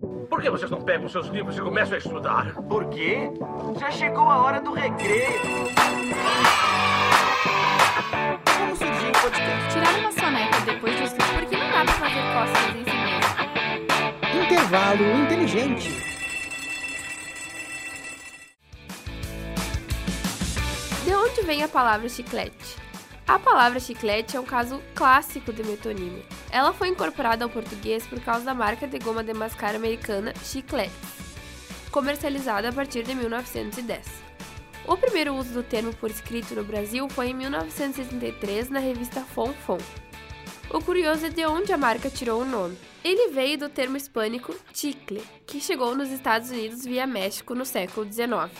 Por que vocês não pegam seus livros e começam a estudar? Por quê? Já chegou a hora do recreio. Como surgiu o podcast? Tirar uma soneca depois do estudo, porque não dá pra fazer cócegas em si mesmo. Intervalo inteligente. De onde vem a palavra chiclete? A palavra chiclete é um caso clássico de metonímia. Ela foi incorporada ao português por causa da marca de goma de mascar americana Chicletes, comercializada a partir de 1910. O primeiro uso do termo por escrito no Brasil foi em 1963 na revista Fonfon. O curioso é de onde a marca tirou o nome. Ele veio do termo hispânico chicle, que chegou nos Estados Unidos via México no século XIX.